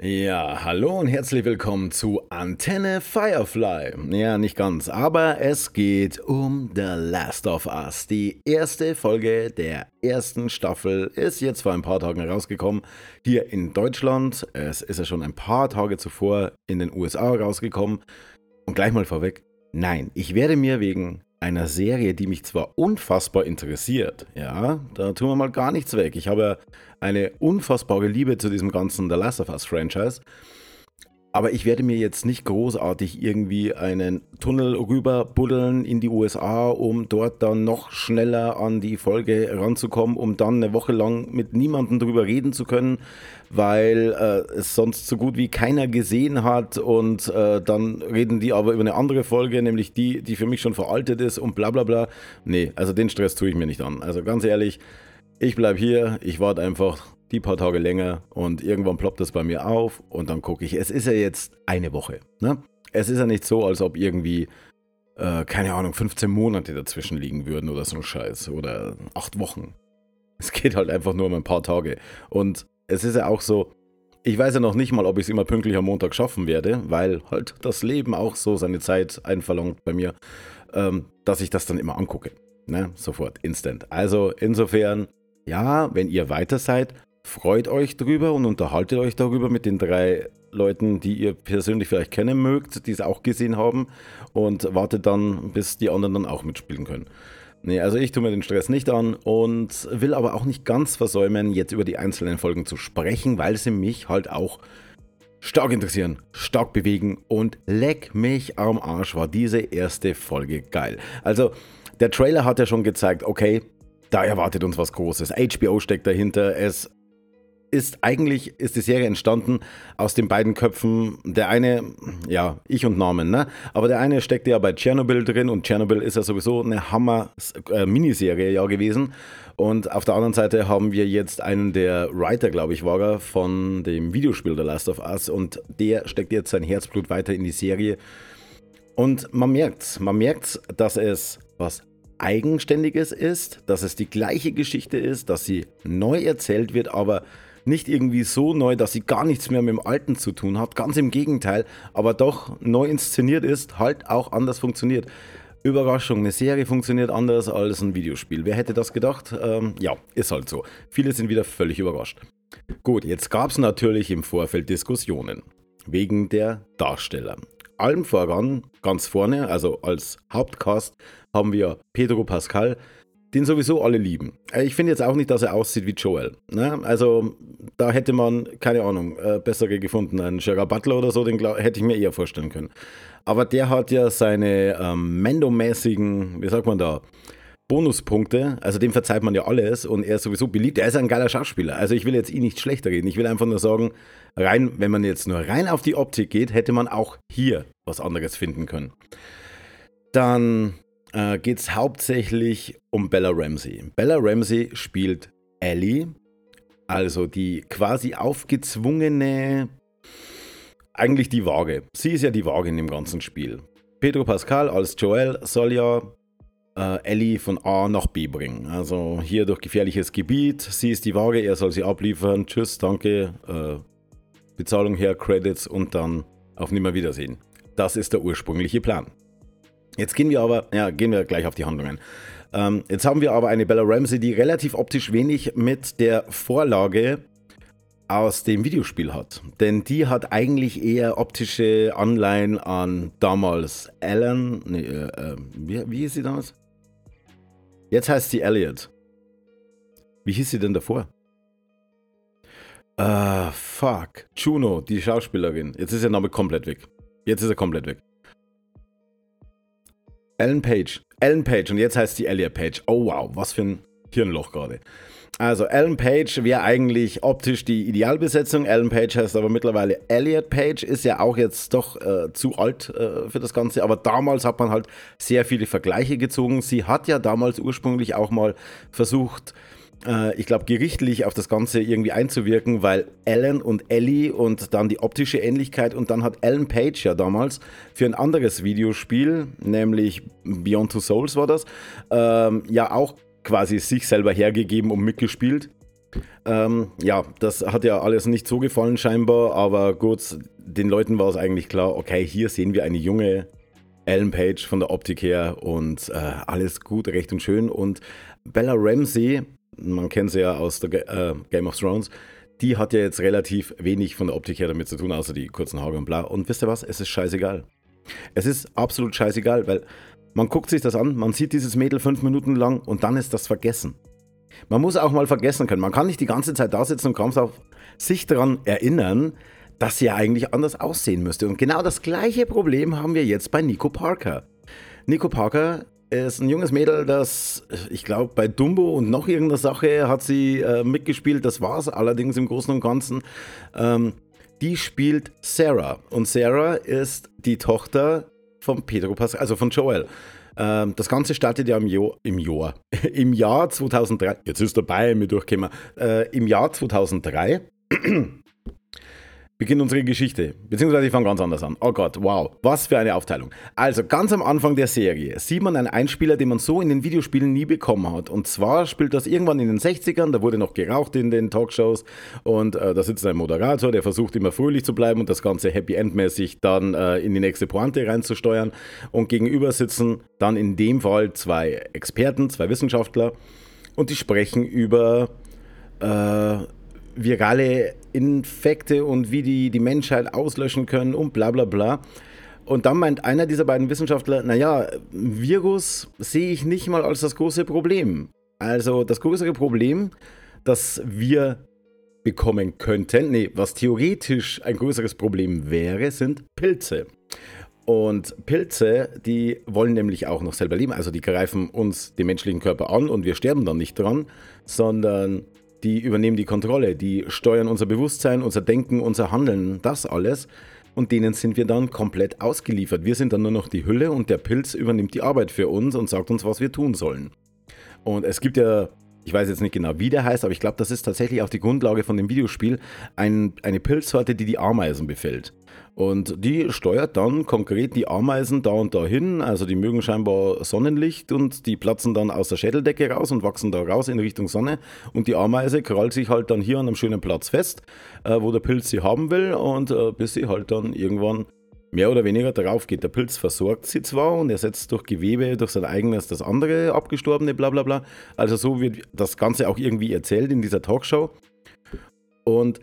Ja, hallo und herzlich willkommen zu Antenne Firefly. Ja, nicht ganz, aber es geht um The Last of Us. Die erste Folge der ersten Staffel ist jetzt vor ein paar Tagen rausgekommen hier in Deutschland. Es ist ja schon ein paar Tage zuvor in den USA rausgekommen. Und gleich mal vorweg, nein, ich werde mir wegen einer Serie, die mich zwar unfassbar interessiert, ja, da tun wir mal gar nichts weg. Ich habe eine unfassbare Liebe zu diesem ganzen The Last of Us Franchise. Aber ich werde mir jetzt nicht großartig irgendwie einen Tunnel rüber buddeln in die USA, um dort dann noch schneller an die Folge ranzukommen, um dann eine Woche lang mit niemandem darüber reden zu können, weil äh, es sonst so gut wie keiner gesehen hat und äh, dann reden die aber über eine andere Folge, nämlich die, die für mich schon veraltet ist und bla bla bla. Nee, also den Stress tue ich mir nicht an. Also ganz ehrlich, ich bleibe hier, ich warte einfach die paar Tage länger und irgendwann ploppt das bei mir auf und dann gucke ich. Es ist ja jetzt eine Woche. Ne? Es ist ja nicht so, als ob irgendwie, äh, keine Ahnung, 15 Monate dazwischen liegen würden oder so ein Scheiß oder acht Wochen. Es geht halt einfach nur um ein paar Tage. Und es ist ja auch so, ich weiß ja noch nicht mal, ob ich es immer pünktlich am Montag schaffen werde, weil halt das Leben auch so seine Zeit einverlangt bei mir, ähm, dass ich das dann immer angucke. Ne? Sofort, instant. Also insofern, ja, wenn ihr weiter seid, freut euch drüber und unterhaltet euch darüber mit den drei Leuten, die ihr persönlich vielleicht kennen mögt, die es auch gesehen haben und wartet dann, bis die anderen dann auch mitspielen können. Nee, also ich tue mir den Stress nicht an und will aber auch nicht ganz versäumen, jetzt über die einzelnen Folgen zu sprechen, weil sie mich halt auch stark interessieren, stark bewegen und leck mich am Arsch war diese erste Folge geil. Also der Trailer hat ja schon gezeigt, okay, da erwartet uns was Großes. HBO steckt dahinter, es ist eigentlich ist die Serie entstanden aus den beiden Köpfen. Der eine, ja, ich und Norman, ne? Aber der eine steckte ja bei Tschernobyl drin und Tschernobyl ist ja sowieso eine Hammer-Miniserie ja gewesen. Und auf der anderen Seite haben wir jetzt einen der Writer, glaube ich, war er, von dem Videospiel The Last of Us und der steckt jetzt sein Herzblut weiter in die Serie. Und man merkt, man merkt, dass es was Eigenständiges ist, dass es die gleiche Geschichte ist, dass sie neu erzählt wird, aber nicht irgendwie so neu, dass sie gar nichts mehr mit dem Alten zu tun hat. Ganz im Gegenteil, aber doch neu inszeniert ist, halt auch anders funktioniert. Überraschung, eine Serie funktioniert anders als ein Videospiel. Wer hätte das gedacht? Ähm, ja, ist halt so. Viele sind wieder völlig überrascht. Gut, jetzt gab es natürlich im Vorfeld Diskussionen wegen der Darsteller. Allem voran, ganz vorne, also als Hauptcast, haben wir Pedro Pascal, den sowieso alle lieben. Äh, ich finde jetzt auch nicht, dass er aussieht wie Joel. Ne? Also da hätte man, keine Ahnung, äh, bessere gefunden. Ein Gerard Butler oder so, den hätte ich mir eher vorstellen können. Aber der hat ja seine ähm, Mendo-mäßigen, wie sagt man da, Bonuspunkte, also dem verzeiht man ja alles und er ist sowieso beliebt. Er ist ein geiler Schauspieler. Also ich will jetzt ihn nicht schlechter reden. Ich will einfach nur sagen, rein, wenn man jetzt nur rein auf die Optik geht, hätte man auch hier was anderes finden können. Dann äh, geht es hauptsächlich um Bella Ramsey. Bella Ramsey spielt Ellie, also die quasi aufgezwungene, eigentlich die Waage. Sie ist ja die Waage in dem ganzen Spiel. Pedro Pascal als Joel soll ja äh, Ellie von A nach B bringen. Also hier durch gefährliches Gebiet. Sie ist die Waage, er soll sie abliefern. Tschüss, danke. Äh, Bezahlung her, Credits und dann auf Nimmerwiedersehen. Das ist der ursprüngliche Plan. Jetzt gehen wir aber, ja, gehen wir gleich auf die Handlungen. Ähm, jetzt haben wir aber eine Bella Ramsey, die relativ optisch wenig mit der Vorlage aus dem Videospiel hat. Denn die hat eigentlich eher optische Anleihen an damals Ellen. Nee, äh, äh, wie, wie hieß sie damals? Jetzt heißt sie Elliot. Wie hieß sie denn davor? Ah, uh, fuck. Juno, die Schauspielerin. Jetzt ist ihr Name komplett weg. Jetzt ist er komplett weg. Ellen Page. Ellen Page und jetzt heißt sie Elliot Page. Oh wow, was für ein Hirnloch gerade. Also Ellen Page wäre eigentlich optisch die Idealbesetzung. Ellen Page heißt aber mittlerweile Elliot Page, ist ja auch jetzt doch äh, zu alt äh, für das Ganze. Aber damals hat man halt sehr viele Vergleiche gezogen. Sie hat ja damals ursprünglich auch mal versucht, äh, ich glaube, gerichtlich auf das Ganze irgendwie einzuwirken, weil Ellen und Ellie und dann die optische Ähnlichkeit und dann hat Ellen Page ja damals für ein anderes Videospiel, nämlich Beyond Two Souls war das, ähm, ja auch quasi sich selber hergegeben und mitgespielt. Ähm, ja, das hat ja alles nicht so gefallen scheinbar, aber gut, den Leuten war es eigentlich klar, okay, hier sehen wir eine junge Ellen Page von der Optik her und äh, alles gut, recht und schön. Und Bella Ramsey, man kennt sie ja aus der äh, Game of Thrones, die hat ja jetzt relativ wenig von der Optik her damit zu tun, außer die kurzen Haare und bla. Und wisst ihr was? Es ist scheißegal. Es ist absolut scheißegal, weil man guckt sich das an, man sieht dieses Mädel fünf Minuten lang und dann ist das vergessen. Man muss auch mal vergessen können. Man kann nicht die ganze Zeit da sitzen und kaum sich daran erinnern, dass sie ja eigentlich anders aussehen müsste. Und genau das gleiche Problem haben wir jetzt bei Nico Parker. Nico Parker ist ein junges Mädel, das, ich glaube, bei Dumbo und noch irgendeiner Sache hat sie äh, mitgespielt. Das war es allerdings im Großen und Ganzen. Ähm, die spielt Sarah. Und Sarah ist die Tochter von Pedro Pascal, also von Joel. Ähm, das Ganze startet ja im, jo im Jahr, im Jahr 2003. Jetzt ist dabei, mir durchgekommen. Äh, Im Jahr 2003 beginnt unsere Geschichte. Beziehungsweise ich fange ganz anders an. Oh Gott, wow, was für eine Aufteilung. Also ganz am Anfang der Serie sieht man einen Einspieler, den man so in den Videospielen nie bekommen hat. Und zwar spielt das irgendwann in den 60ern, da wurde noch geraucht in den Talkshows und äh, da sitzt ein Moderator, der versucht immer fröhlich zu bleiben und das Ganze Happy End-mäßig dann äh, in die nächste Pointe reinzusteuern. Und gegenüber sitzen dann in dem Fall zwei Experten, zwei Wissenschaftler und die sprechen über äh, virale Infekte und wie die die Menschheit auslöschen können und bla bla bla. Und dann meint einer dieser beiden Wissenschaftler, naja, Virus sehe ich nicht mal als das große Problem. Also das größere Problem, das wir bekommen könnten, nee, was theoretisch ein größeres Problem wäre, sind Pilze. Und Pilze, die wollen nämlich auch noch selber leben. Also die greifen uns, den menschlichen Körper an und wir sterben dann nicht dran, sondern die übernehmen die Kontrolle, die steuern unser Bewusstsein, unser Denken, unser Handeln, das alles. Und denen sind wir dann komplett ausgeliefert. Wir sind dann nur noch die Hülle und der Pilz übernimmt die Arbeit für uns und sagt uns, was wir tun sollen. Und es gibt ja, ich weiß jetzt nicht genau, wie der heißt, aber ich glaube, das ist tatsächlich auch die Grundlage von dem Videospiel, ein, eine Pilzsorte, die die Ameisen befällt. Und die steuert dann konkret die Ameisen da und da hin. Also die mögen scheinbar Sonnenlicht und die platzen dann aus der Schädeldecke raus und wachsen da raus in Richtung Sonne. Und die Ameise krallt sich halt dann hier an einem schönen Platz fest, äh, wo der Pilz sie haben will. Und äh, bis sie halt dann irgendwann mehr oder weniger darauf geht. Der Pilz versorgt sie zwar und ersetzt durch Gewebe, durch sein eigenes das andere abgestorbene, bla bla bla. Also so wird das Ganze auch irgendwie erzählt in dieser Talkshow. Und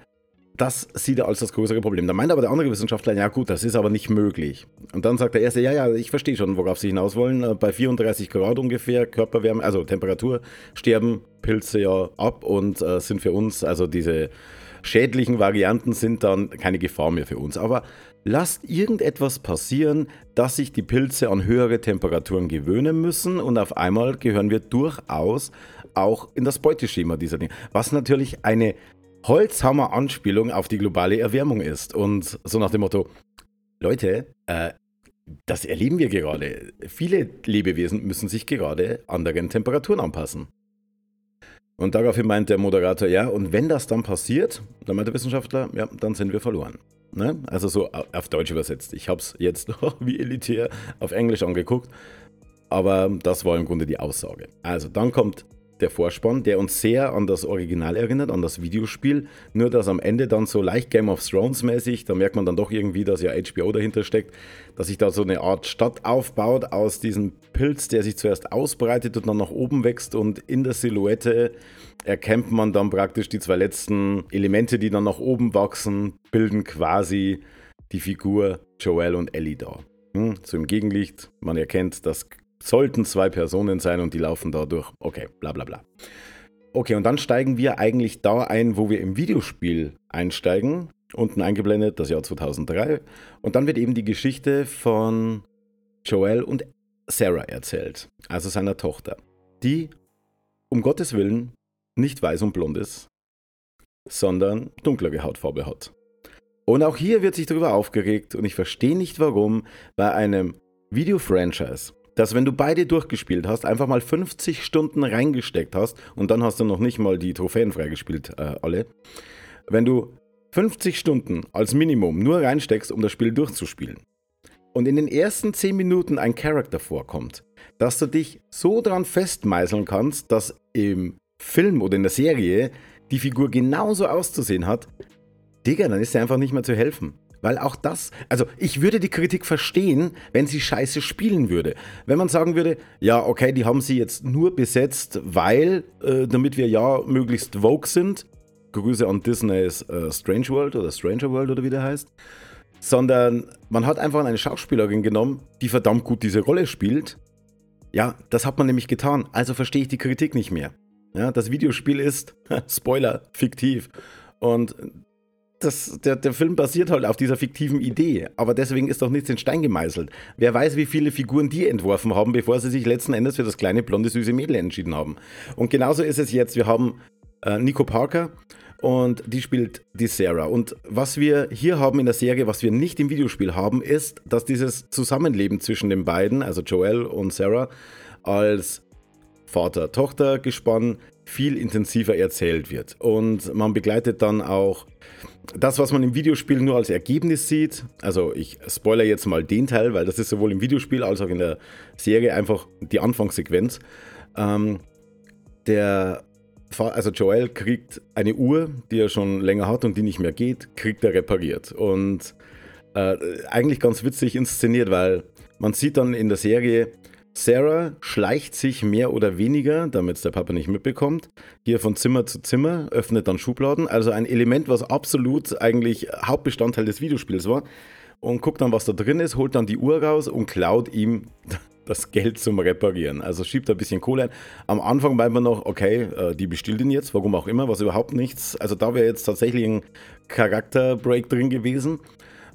das sieht er als das größere Problem. Da meint aber der andere Wissenschaftler, ja gut, das ist aber nicht möglich. Und dann sagt der erste, ja, ja, ich verstehe schon, worauf Sie hinaus wollen. Äh, bei 34 Grad ungefähr, Körperwärme, also Temperatur, sterben Pilze ja ab und äh, sind für uns, also diese schädlichen Varianten sind dann keine Gefahr mehr für uns. Aber lasst irgendetwas passieren, dass sich die Pilze an höhere Temperaturen gewöhnen müssen und auf einmal gehören wir durchaus auch in das Beuteschema dieser Dinge. Was natürlich eine Holzhammer-Anspielung auf die globale Erwärmung ist. Und so nach dem Motto, Leute, äh, das erleben wir gerade. Viele Lebewesen müssen sich gerade anderen Temperaturen anpassen. Und daraufhin meint der Moderator, ja, und wenn das dann passiert, dann meint der Wissenschaftler, ja, dann sind wir verloren. Ne? Also so auf Deutsch übersetzt. Ich habe es jetzt wie elitär auf Englisch angeguckt, aber das war im Grunde die Aussage. Also dann kommt der Vorspann, der uns sehr an das Original erinnert, an das Videospiel. Nur, dass am Ende dann so leicht Game of Thrones mäßig, da merkt man dann doch irgendwie, dass ja HBO dahinter steckt, dass sich da so eine Art Stadt aufbaut aus diesem Pilz, der sich zuerst ausbreitet und dann nach oben wächst und in der Silhouette erkennt man dann praktisch die zwei letzten Elemente, die dann nach oben wachsen, bilden quasi die Figur Joel und Ellie da. Hm, so im Gegenlicht, man erkennt das sollten zwei Personen sein und die laufen da durch. Okay, bla bla bla. Okay, und dann steigen wir eigentlich da ein, wo wir im Videospiel einsteigen. Unten eingeblendet das Jahr 2003. Und dann wird eben die Geschichte von Joel und Sarah erzählt, also seiner Tochter, die um Gottes Willen nicht weiß und blond ist, sondern dunklere Hautfarbe hat. Und auch hier wird sich darüber aufgeregt und ich verstehe nicht warum bei einem Video-Franchise, dass wenn du beide durchgespielt hast, einfach mal 50 Stunden reingesteckt hast und dann hast du noch nicht mal die Trophäen freigespielt, äh, alle. Wenn du 50 Stunden als Minimum nur reinsteckst, um das Spiel durchzuspielen und in den ersten 10 Minuten ein Charakter vorkommt, dass du dich so dran festmeißeln kannst, dass im Film oder in der Serie die Figur genauso auszusehen hat, Digga, dann ist sie einfach nicht mehr zu helfen. Weil auch das, also ich würde die Kritik verstehen, wenn sie scheiße spielen würde. Wenn man sagen würde, ja, okay, die haben sie jetzt nur besetzt, weil, äh, damit wir ja möglichst Vogue sind. Grüße an Disneys äh, Strange World oder Stranger World oder wie der heißt. Sondern man hat einfach eine Schauspielerin genommen, die verdammt gut diese Rolle spielt. Ja, das hat man nämlich getan. Also verstehe ich die Kritik nicht mehr. Ja, das Videospiel ist, Spoiler, fiktiv. Und das, der, der Film basiert halt auf dieser fiktiven Idee, aber deswegen ist doch nichts in Stein gemeißelt. Wer weiß, wie viele Figuren die entworfen haben, bevor sie sich letzten Endes für das kleine, blonde, süße Mädel entschieden haben. Und genauso ist es jetzt. Wir haben äh, Nico Parker und die spielt die Sarah. Und was wir hier haben in der Serie, was wir nicht im Videospiel haben, ist, dass dieses Zusammenleben zwischen den beiden, also Joel und Sarah, als Vater-Tochter-Gespann viel intensiver erzählt wird. Und man begleitet dann auch das, was man im Videospiel nur als Ergebnis sieht. Also ich spoilere jetzt mal den Teil, weil das ist sowohl im Videospiel als auch in der Serie einfach die Anfangssequenz. Ähm, der also Joel kriegt eine Uhr, die er schon länger hat und die nicht mehr geht, kriegt er repariert. Und äh, eigentlich ganz witzig inszeniert, weil man sieht dann in der Serie, Sarah schleicht sich mehr oder weniger, damit es der Papa nicht mitbekommt, hier von Zimmer zu Zimmer, öffnet dann Schubladen. Also ein Element, was absolut eigentlich Hauptbestandteil des Videospiels war. Und guckt dann, was da drin ist, holt dann die Uhr raus und klaut ihm das Geld zum Reparieren. Also schiebt ein bisschen Kohle ein. Am Anfang meint man noch, okay, äh, die bestillt ihn jetzt, warum auch immer, was überhaupt nichts. Also da wäre jetzt tatsächlich ein Charakterbreak drin gewesen.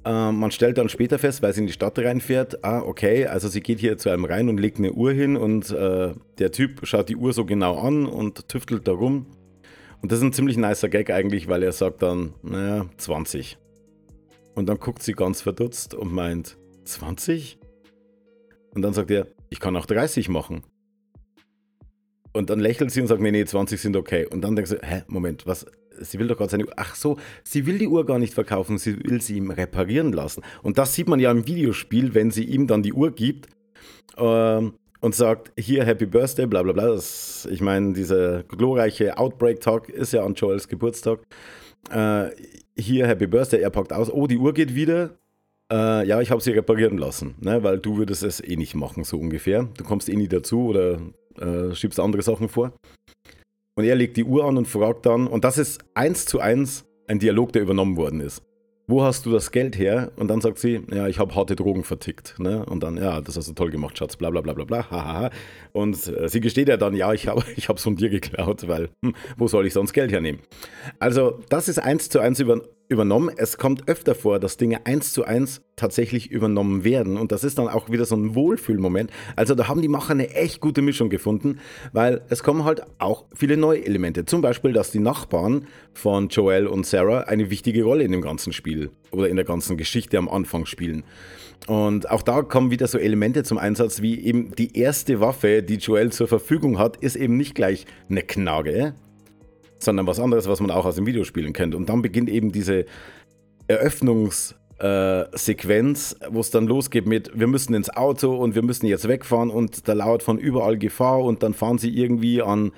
Ähm, man stellt dann später fest, weil sie in die Stadt reinfährt, ah, okay, also sie geht hier zu einem rein und legt eine Uhr hin und äh, der Typ schaut die Uhr so genau an und tüftelt da rum. Und das ist ein ziemlich nicer Gag eigentlich, weil er sagt dann, naja, 20. Und dann guckt sie ganz verdutzt und meint, 20? Und dann sagt er, ich kann auch 30 machen. Und dann lächelt sie und sagt, nee, nee, 20 sind okay. Und dann denkt sie, hä, Moment, was, sie will doch gerade seine Uhr. Ach so, sie will die Uhr gar nicht verkaufen, sie will sie ihm reparieren lassen. Und das sieht man ja im Videospiel, wenn sie ihm dann die Uhr gibt ähm, und sagt, hier Happy Birthday, bla bla bla. Das, ich meine, dieser glorreiche Outbreak-Talk ist ja an Joels Geburtstag. Äh, hier Happy Birthday, er packt aus, oh, die Uhr geht wieder. Äh, ja, ich habe sie reparieren lassen, ne, weil du würdest es eh nicht machen, so ungefähr. Du kommst eh nie dazu oder äh, schiebst andere Sachen vor. Und er legt die Uhr an und fragt dann, und das ist eins zu eins ein Dialog, der übernommen worden ist. Wo hast du das Geld her? Und dann sagt sie, ja, ich habe harte Drogen vertickt. Ne? Und dann, ja, das hast du toll gemacht, Schatz, bla bla bla bla bla. Und äh, sie gesteht ja dann, ja, ich habe ich es von dir geklaut, weil, hm, wo soll ich sonst Geld hernehmen? Also, das ist eins zu eins über, übernommen. Es kommt öfter vor, dass Dinge eins zu eins tatsächlich übernommen werden. Und das ist dann auch wieder so ein Wohlfühlmoment. Also da haben die Macher eine echt gute Mischung gefunden, weil es kommen halt auch viele neue Elemente. Zum Beispiel, dass die Nachbarn von Joel und Sarah eine wichtige Rolle in dem ganzen Spiel oder in der ganzen Geschichte am Anfang spielen. Und auch da kommen wieder so Elemente zum Einsatz, wie eben die erste Waffe, die Joel zur Verfügung hat, ist eben nicht gleich eine Knarre, sondern was anderes, was man auch aus dem Videospielen kennt. Und dann beginnt eben diese Eröffnungssequenz, äh, wo es dann losgeht mit, wir müssen ins Auto und wir müssen jetzt wegfahren und da lauert von überall Gefahr und dann fahren sie irgendwie an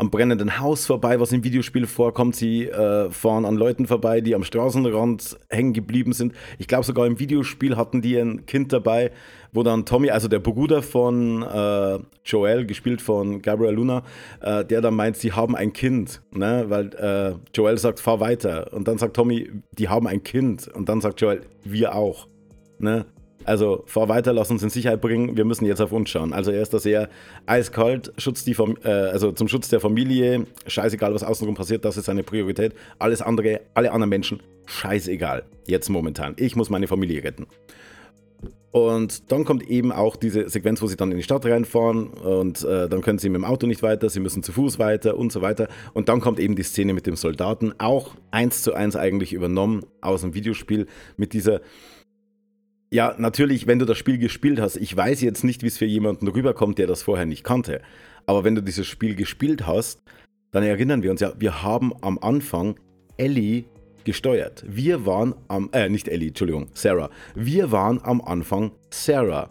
am brennenden Haus vorbei, was im Videospiel vorkommt. Sie äh, fahren an Leuten vorbei, die am Straßenrand hängen geblieben sind. Ich glaube, sogar im Videospiel hatten die ein Kind dabei, wo dann Tommy, also der Bruder von äh, Joel, gespielt von Gabriel Luna, äh, der dann meint, sie haben ein Kind, ne? weil äh, Joel sagt, fahr weiter. Und dann sagt Tommy, die haben ein Kind. Und dann sagt Joel, wir auch. Ne? Also fahr weiter, lass uns in Sicherheit bringen, wir müssen jetzt auf uns schauen. Also er ist da sehr eiskalt, Schutz die äh, also zum Schutz der Familie, scheißegal, was außenrum passiert, das ist seine Priorität. Alles andere, alle anderen Menschen, scheißegal. Jetzt momentan. Ich muss meine Familie retten. Und dann kommt eben auch diese Sequenz, wo sie dann in die Stadt reinfahren und äh, dann können sie mit dem Auto nicht weiter, sie müssen zu Fuß weiter und so weiter. Und dann kommt eben die Szene mit dem Soldaten, auch eins zu eins eigentlich übernommen aus dem Videospiel mit dieser ja, natürlich, wenn du das Spiel gespielt hast, ich weiß jetzt nicht, wie es für jemanden rüberkommt, der das vorher nicht kannte. Aber wenn du dieses Spiel gespielt hast, dann erinnern wir uns ja, wir haben am Anfang Ellie gesteuert. Wir waren am, äh, nicht Ellie, Entschuldigung, Sarah. Wir waren am Anfang Sarah.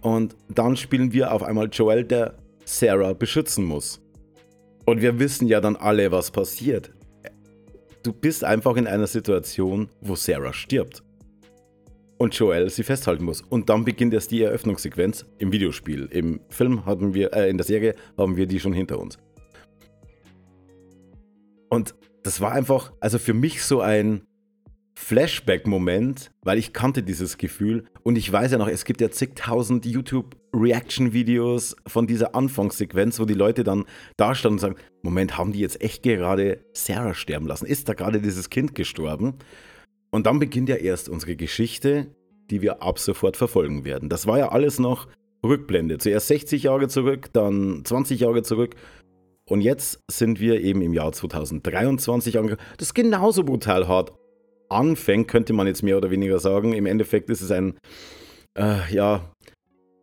Und dann spielen wir auf einmal Joel, der Sarah beschützen muss. Und wir wissen ja dann alle, was passiert. Du bist einfach in einer Situation, wo Sarah stirbt. Und Joel sie festhalten muss. Und dann beginnt erst die Eröffnungssequenz im Videospiel. Im Film hatten wir, äh, in der Serie haben wir die schon hinter uns. Und das war einfach, also für mich so ein Flashback-Moment, weil ich kannte dieses Gefühl und ich weiß ja noch, es gibt ja zigtausend YouTube-Reaction-Videos von dieser Anfangssequenz, wo die Leute dann da standen und sagen, Moment, haben die jetzt echt gerade Sarah sterben lassen? Ist da gerade dieses Kind gestorben? Und dann beginnt ja erst unsere Geschichte, die wir ab sofort verfolgen werden. Das war ja alles noch Rückblende. Zuerst 60 Jahre zurück, dann 20 Jahre zurück und jetzt sind wir eben im Jahr 2023 angekommen. Das genauso brutal hart anfängt, könnte man jetzt mehr oder weniger sagen. Im Endeffekt ist es ein, äh, ja,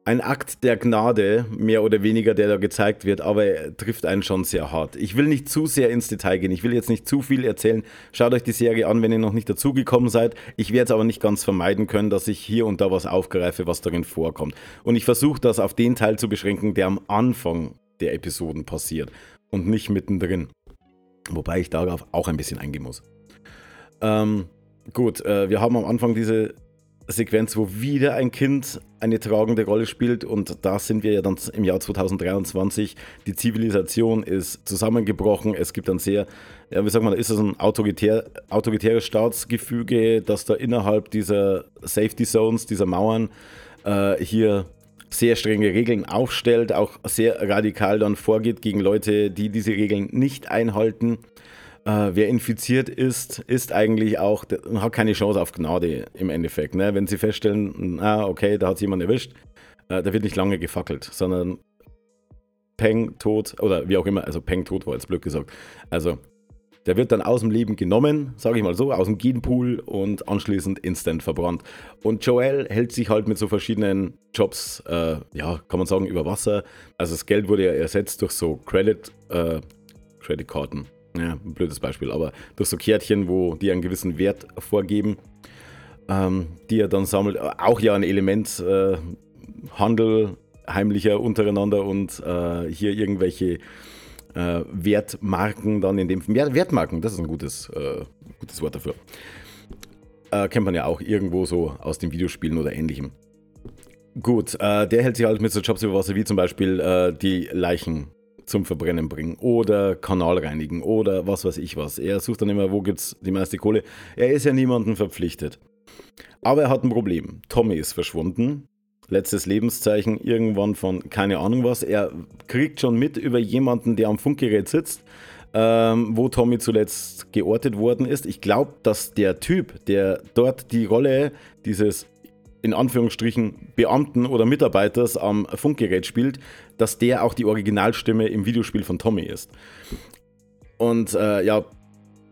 ein Akt der Gnade, mehr oder weniger, der da gezeigt wird, aber er trifft einen schon sehr hart. Ich will nicht zu sehr ins Detail gehen, ich will jetzt nicht zu viel erzählen. Schaut euch die Serie an, wenn ihr noch nicht dazugekommen seid. Ich werde es aber nicht ganz vermeiden können, dass ich hier und da was aufgreife, was darin vorkommt. Und ich versuche das auf den Teil zu beschränken, der am Anfang der Episoden passiert und nicht mittendrin. Wobei ich darauf auch ein bisschen eingehen muss. Ähm, gut, äh, wir haben am Anfang diese Sequenz, wo wieder ein Kind eine tragende Rolle spielt und da sind wir ja dann im Jahr 2023. Die Zivilisation ist zusammengebrochen. Es gibt ein sehr, ja, wie sagt man, ist es ein autoritär, autoritäres Staatsgefüge, das da innerhalb dieser Safety Zones, dieser Mauern äh, hier sehr strenge Regeln aufstellt, auch sehr radikal dann vorgeht gegen Leute, die diese Regeln nicht einhalten. Äh, wer infiziert ist, ist eigentlich auch, hat keine Chance auf Gnade im Endeffekt. Ne? Wenn sie feststellen, ah, okay, da hat jemand erwischt, äh, da wird nicht lange gefackelt, sondern Peng tot oder wie auch immer, also Peng tot war jetzt blöd gesagt. Also der wird dann aus dem Leben genommen, sage ich mal so, aus dem Genpool und anschließend instant verbrannt. Und Joel hält sich halt mit so verschiedenen Jobs, äh, ja, kann man sagen, über Wasser. Also das Geld wurde ja ersetzt durch so Credit, äh, Creditkarten. Ja, ein blödes Beispiel, aber durch so Kärtchen, wo die einen gewissen Wert vorgeben, ähm, die er dann sammelt. Auch ja ein Element äh, Handel heimlicher untereinander und äh, hier irgendwelche äh, Wertmarken dann in dem Wert, Wertmarken, das ist ein gutes, äh, gutes Wort dafür. Äh, kennt man ja auch irgendwo so aus den Videospielen oder ähnlichem. Gut, äh, der hält sich halt mit so Jobs über Wasser wie zum Beispiel die Leichen zum Verbrennen bringen oder Kanal reinigen oder was weiß ich was. Er sucht dann immer, wo gibt es die meiste Kohle. Er ist ja niemandem verpflichtet. Aber er hat ein Problem. Tommy ist verschwunden letztes Lebenszeichen irgendwann von keine Ahnung was. Er kriegt schon mit über jemanden, der am Funkgerät sitzt, ähm, wo Tommy zuletzt geortet worden ist. Ich glaube, dass der Typ, der dort die Rolle dieses in Anführungsstrichen Beamten oder Mitarbeiters am Funkgerät spielt, dass der auch die Originalstimme im Videospiel von Tommy ist. Und äh, ja,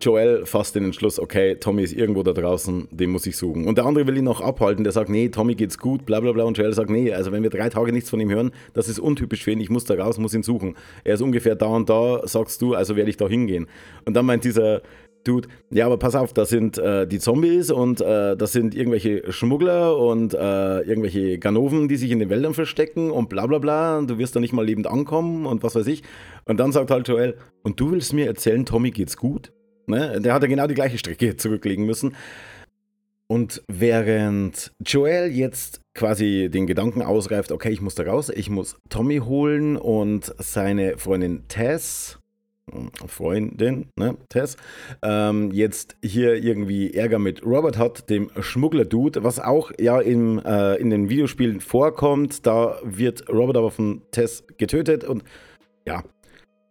Joel fasst den Entschluss, okay, Tommy ist irgendwo da draußen, den muss ich suchen. Und der andere will ihn noch abhalten, der sagt, nee, Tommy geht's gut, bla bla bla. Und Joel sagt, nee, also wenn wir drei Tage nichts von ihm hören, das ist untypisch für ihn, ich muss da raus, muss ihn suchen. Er ist ungefähr da und da, sagst du, also werde ich da hingehen. Und dann meint dieser Dude, ja, aber pass auf, das sind äh, die Zombies und äh, das sind irgendwelche Schmuggler und äh, irgendwelche Ganoven, die sich in den Wäldern verstecken und bla bla bla. Du wirst da nicht mal lebend ankommen und was weiß ich. Und dann sagt halt Joel, und du willst mir erzählen, Tommy geht's gut? Ne? Der hatte genau die gleiche Strecke zurücklegen müssen. Und während Joel jetzt quasi den Gedanken ausreift, okay, ich muss da raus, ich muss Tommy holen und seine Freundin Tess, Freundin, ne, Tess, ähm, jetzt hier irgendwie Ärger mit Robert hat, dem Schmuggler-Dude, was auch ja im, äh, in den Videospielen vorkommt. Da wird Robert aber von Tess getötet und ja,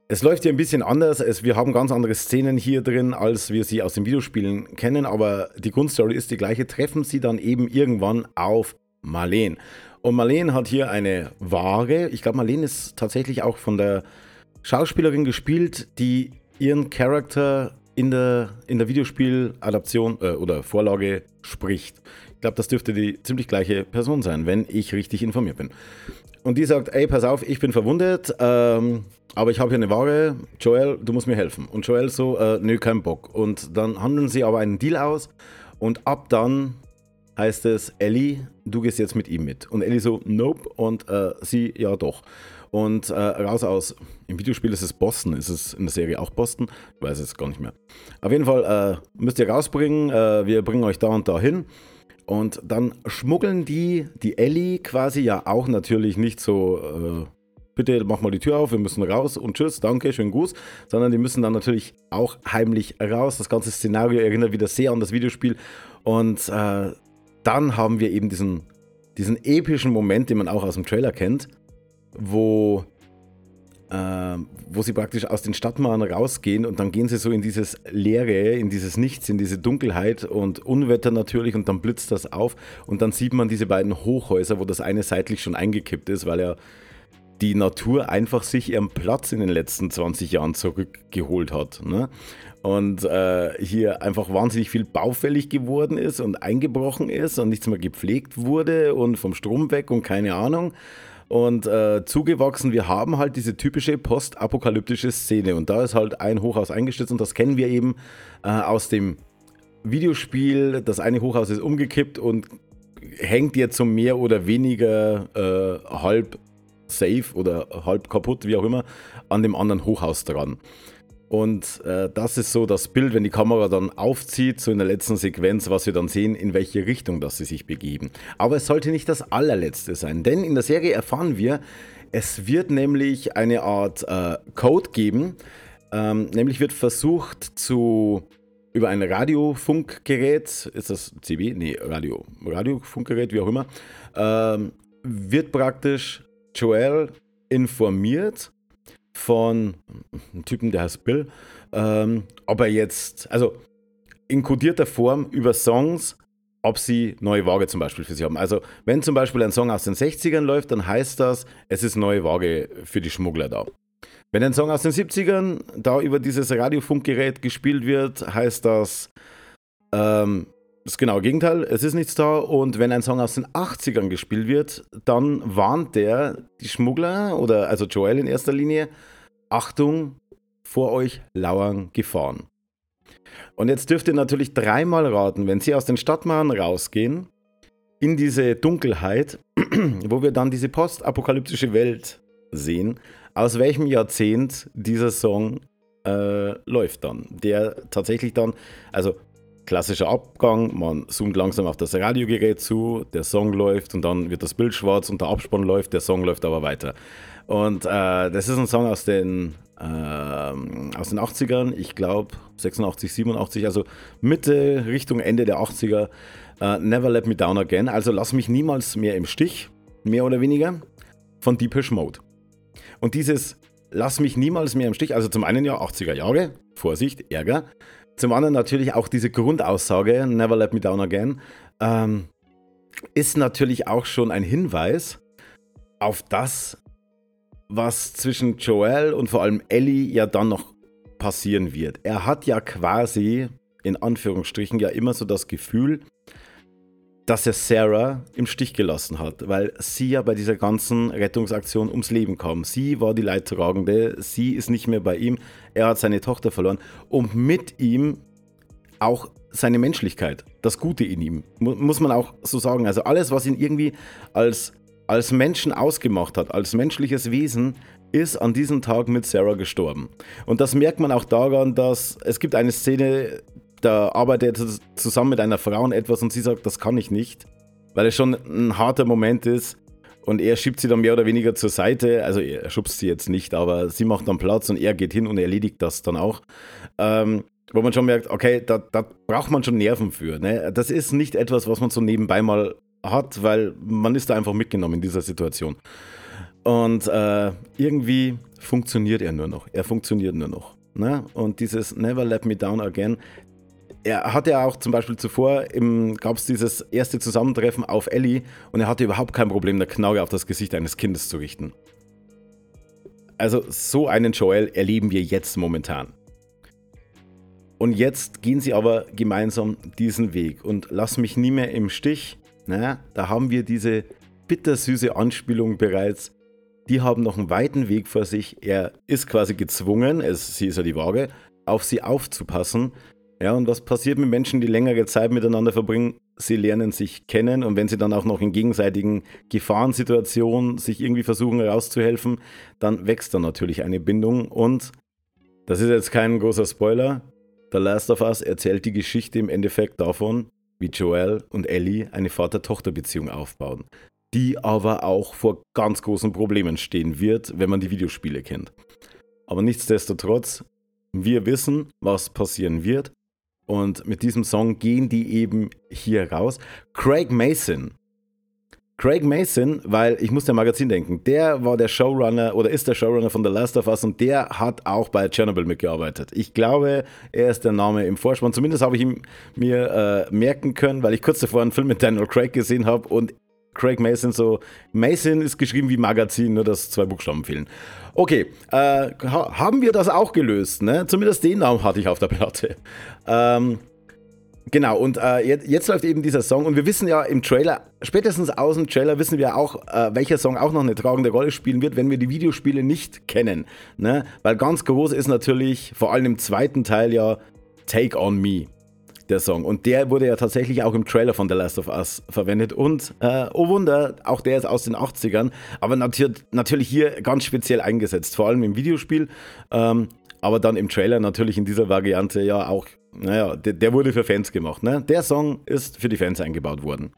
es läuft hier ein bisschen anders. Es, wir haben ganz andere Szenen hier drin, als wir sie aus den Videospielen kennen, aber die Grundstory ist die gleiche. Treffen sie dann eben irgendwann auf Marlene. Und Marlene hat hier eine Ware. Ich glaube, Marlene ist tatsächlich auch von der Schauspielerin gespielt, die ihren Charakter in der, in der Videospieladaption äh, oder Vorlage spricht. Ich glaube, das dürfte die ziemlich gleiche Person sein, wenn ich richtig informiert bin. Und die sagt, ey, pass auf, ich bin verwundet, ähm, aber ich habe hier eine Ware. Joel, du musst mir helfen. Und Joel so, äh, nö, kein Bock. Und dann handeln sie aber einen Deal aus und ab dann heißt es, Ellie, du gehst jetzt mit ihm mit. Und Ellie so, nope. Und äh, sie, ja doch. Und äh, raus aus, im Videospiel ist es Boston, ist es in der Serie auch Boston? Ich weiß es gar nicht mehr. Auf jeden Fall äh, müsst ihr rausbringen, äh, wir bringen euch da und da hin. Und dann schmuggeln die, die Ellie quasi ja auch natürlich nicht so, äh, bitte mach mal die Tür auf, wir müssen raus und tschüss, danke, schönen Gruß, sondern die müssen dann natürlich auch heimlich raus. Das ganze Szenario erinnert wieder sehr an das Videospiel. Und äh, dann haben wir eben diesen, diesen epischen Moment, den man auch aus dem Trailer kennt wo, äh, wo sie praktisch aus den Stadtmauern rausgehen und dann gehen sie so in dieses Leere, in dieses Nichts, in diese Dunkelheit und Unwetter natürlich und dann blitzt das auf und dann sieht man diese beiden Hochhäuser, wo das eine seitlich schon eingekippt ist, weil ja die Natur einfach sich ihren Platz in den letzten 20 Jahren zurückgeholt hat. Ne? Und äh, hier einfach wahnsinnig viel baufällig geworden ist und eingebrochen ist und nichts mehr gepflegt wurde und vom Strom weg und keine Ahnung und äh, zugewachsen. Wir haben halt diese typische postapokalyptische Szene und da ist halt ein Hochhaus eingestürzt und das kennen wir eben äh, aus dem Videospiel. Das eine Hochhaus ist umgekippt und hängt jetzt so mehr oder weniger äh, halb safe oder halb kaputt, wie auch immer, an dem anderen Hochhaus dran. Und äh, das ist so das Bild, wenn die Kamera dann aufzieht, so in der letzten Sequenz, was wir dann sehen, in welche Richtung das sie sich begeben. Aber es sollte nicht das allerletzte sein, denn in der Serie erfahren wir, es wird nämlich eine Art äh, Code geben, ähm, nämlich wird versucht zu über ein Radiofunkgerät, ist das CB? Nee, Radio, Radiofunkgerät, wie auch immer, ähm, wird praktisch Joel informiert von einem Typen, der heißt Bill, ähm, ob er jetzt, also in kodierter Form über Songs, ob sie neue Waage zum Beispiel für sie haben. Also wenn zum Beispiel ein Song aus den 60ern läuft, dann heißt das, es ist neue Waage für die Schmuggler da. Wenn ein Song aus den 70ern da über dieses Radiofunkgerät gespielt wird, heißt das, ähm, das genaue Gegenteil, es ist nichts da. Und wenn ein Song aus den 80ern gespielt wird, dann warnt der die Schmuggler oder also Joel in erster Linie, Achtung, vor euch lauern Gefahren. Und jetzt dürft ihr natürlich dreimal raten, wenn sie aus den Stadtmauern rausgehen, in diese Dunkelheit, wo wir dann diese postapokalyptische Welt sehen, aus welchem Jahrzehnt dieser Song äh, läuft dann. Der tatsächlich dann, also klassischer Abgang, man zoomt langsam auf das Radiogerät zu, der Song läuft und dann wird das Bild schwarz und der Abspann läuft, der Song läuft aber weiter. Und äh, das ist ein Song aus den, äh, aus den 80ern, ich glaube 86, 87, also Mitte Richtung Ende der 80er. Äh, Never Let Me Down Again, also lass mich niemals mehr im Stich, mehr oder weniger, von Deepish Mode. Und dieses Lass mich niemals mehr im Stich, also zum einen ja 80er Jahre, Vorsicht, Ärger, zum anderen natürlich auch diese Grundaussage, Never Let Me Down Again, ähm, ist natürlich auch schon ein Hinweis auf das, was zwischen Joel und vor allem Ellie ja dann noch passieren wird. Er hat ja quasi, in Anführungsstrichen, ja immer so das Gefühl, dass er Sarah im Stich gelassen hat, weil sie ja bei dieser ganzen Rettungsaktion ums Leben kam. Sie war die Leidtragende, sie ist nicht mehr bei ihm, er hat seine Tochter verloren und mit ihm auch seine Menschlichkeit, das Gute in ihm, muss man auch so sagen. Also alles, was ihn irgendwie als, als Menschen ausgemacht hat, als menschliches Wesen, ist an diesem Tag mit Sarah gestorben. Und das merkt man auch daran, dass es gibt eine Szene, da arbeitet er zusammen mit einer Frau an etwas und sie sagt, das kann ich nicht, weil es schon ein harter Moment ist. Und er schiebt sie dann mehr oder weniger zur Seite. Also er schubst sie jetzt nicht, aber sie macht dann Platz und er geht hin und erledigt das dann auch. Ähm, wo man schon merkt, okay, da, da braucht man schon Nerven für. Ne? Das ist nicht etwas, was man so nebenbei mal hat, weil man ist da einfach mitgenommen in dieser Situation. Und äh, irgendwie funktioniert er nur noch. Er funktioniert nur noch. Ne? Und dieses Never Let Me Down Again, er hatte ja auch zum Beispiel zuvor, gab es dieses erste Zusammentreffen auf Ellie und er hatte überhaupt kein Problem, eine Knarre auf das Gesicht eines Kindes zu richten. Also so einen Joel erleben wir jetzt momentan. Und jetzt gehen sie aber gemeinsam diesen Weg und lass mich nie mehr im Stich. Na, da haben wir diese bittersüße Anspielung bereits. Die haben noch einen weiten Weg vor sich. Er ist quasi gezwungen, es, sie ist ja die Waage, auf sie aufzupassen, ja, und was passiert mit Menschen, die längere Zeit miteinander verbringen? sie lernen sich kennen und wenn sie dann auch noch in gegenseitigen Gefahrensituationen sich irgendwie versuchen herauszuhelfen, dann wächst dann natürlich eine Bindung und das ist jetzt kein großer Spoiler. The Last of Us erzählt die Geschichte im Endeffekt davon, wie Joel und Ellie eine Vater-Tochter-Beziehung aufbauen, die aber auch vor ganz großen Problemen stehen wird, wenn man die Videospiele kennt. Aber nichtsdestotrotz, wir wissen, was passieren wird und mit diesem Song gehen die eben hier raus. Craig Mason. Craig Mason, weil ich muss der Magazin denken, der war der Showrunner oder ist der Showrunner von The Last of Us und der hat auch bei Chernobyl mitgearbeitet. Ich glaube, er ist der Name im Vorspann. Zumindest habe ich ihn mir äh, merken können, weil ich kurz davor einen Film mit Daniel Craig gesehen habe und Craig Mason so. Mason ist geschrieben wie Magazin, nur dass zwei Buchstaben fehlen. Okay, äh, haben wir das auch gelöst, ne? Zumindest den Namen hatte ich auf der Platte. Ähm, genau, und äh, jetzt, jetzt, läuft eben dieser Song und wir wissen ja im Trailer, spätestens aus dem Trailer wissen wir auch, äh, welcher Song auch noch eine tragende Rolle spielen wird, wenn wir die Videospiele nicht kennen. Ne? Weil ganz groß ist natürlich, vor allem im zweiten Teil ja, Take On Me der Song. Und der wurde ja tatsächlich auch im Trailer von The Last of Us verwendet. Und, äh, oh Wunder, auch der ist aus den 80ern, aber natürlich, natürlich hier ganz speziell eingesetzt, vor allem im Videospiel. Ähm, aber dann im Trailer natürlich in dieser Variante ja auch, naja, der, der wurde für Fans gemacht. Ne? Der Song ist für die Fans eingebaut worden.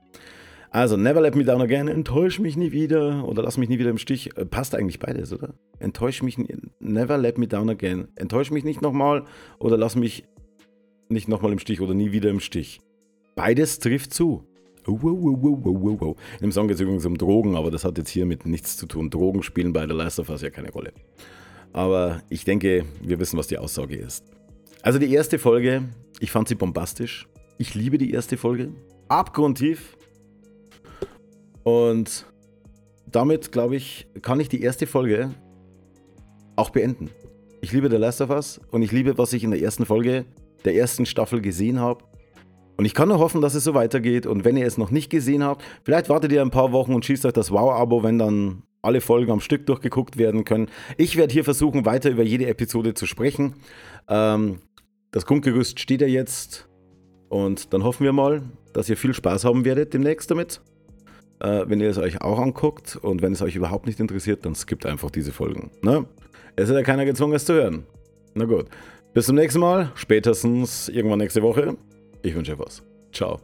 Also, Never Let Me Down Again, enttäusch mich nie wieder oder lass mich nie wieder im Stich. Äh, passt eigentlich beides, oder? Enttäusch mich, Never Let Me Down Again. Enttäusch mich nicht nochmal oder lass mich nicht nochmal im Stich oder nie wieder im Stich. Beides trifft zu. Oh, oh, oh, Im Song geht es übrigens um Drogen, aber das hat jetzt hier mit nichts zu tun. Drogen spielen bei The Last of Us ja keine Rolle. Aber ich denke, wir wissen, was die Aussage ist. Also die erste Folge, ich fand sie bombastisch. Ich liebe die erste Folge. Abgrundtief. Und damit, glaube ich, kann ich die erste Folge auch beenden. Ich liebe The Last of Us und ich liebe, was ich in der ersten Folge der ersten Staffel gesehen habe. Und ich kann nur hoffen, dass es so weitergeht. Und wenn ihr es noch nicht gesehen habt, vielleicht wartet ihr ein paar Wochen und schießt euch das Wow-Abo, wenn dann alle Folgen am Stück durchgeguckt werden können. Ich werde hier versuchen, weiter über jede Episode zu sprechen. Ähm, das Grundgerüst steht ja jetzt. Und dann hoffen wir mal, dass ihr viel Spaß haben werdet demnächst damit. Äh, wenn ihr es euch auch anguckt und wenn es euch überhaupt nicht interessiert, dann skippt einfach diese Folgen. Ne? Es ist ja keiner gezwungen, es zu hören. Na gut. Bis zum nächsten Mal, spätestens irgendwann nächste Woche. Ich wünsche euch was. Ciao.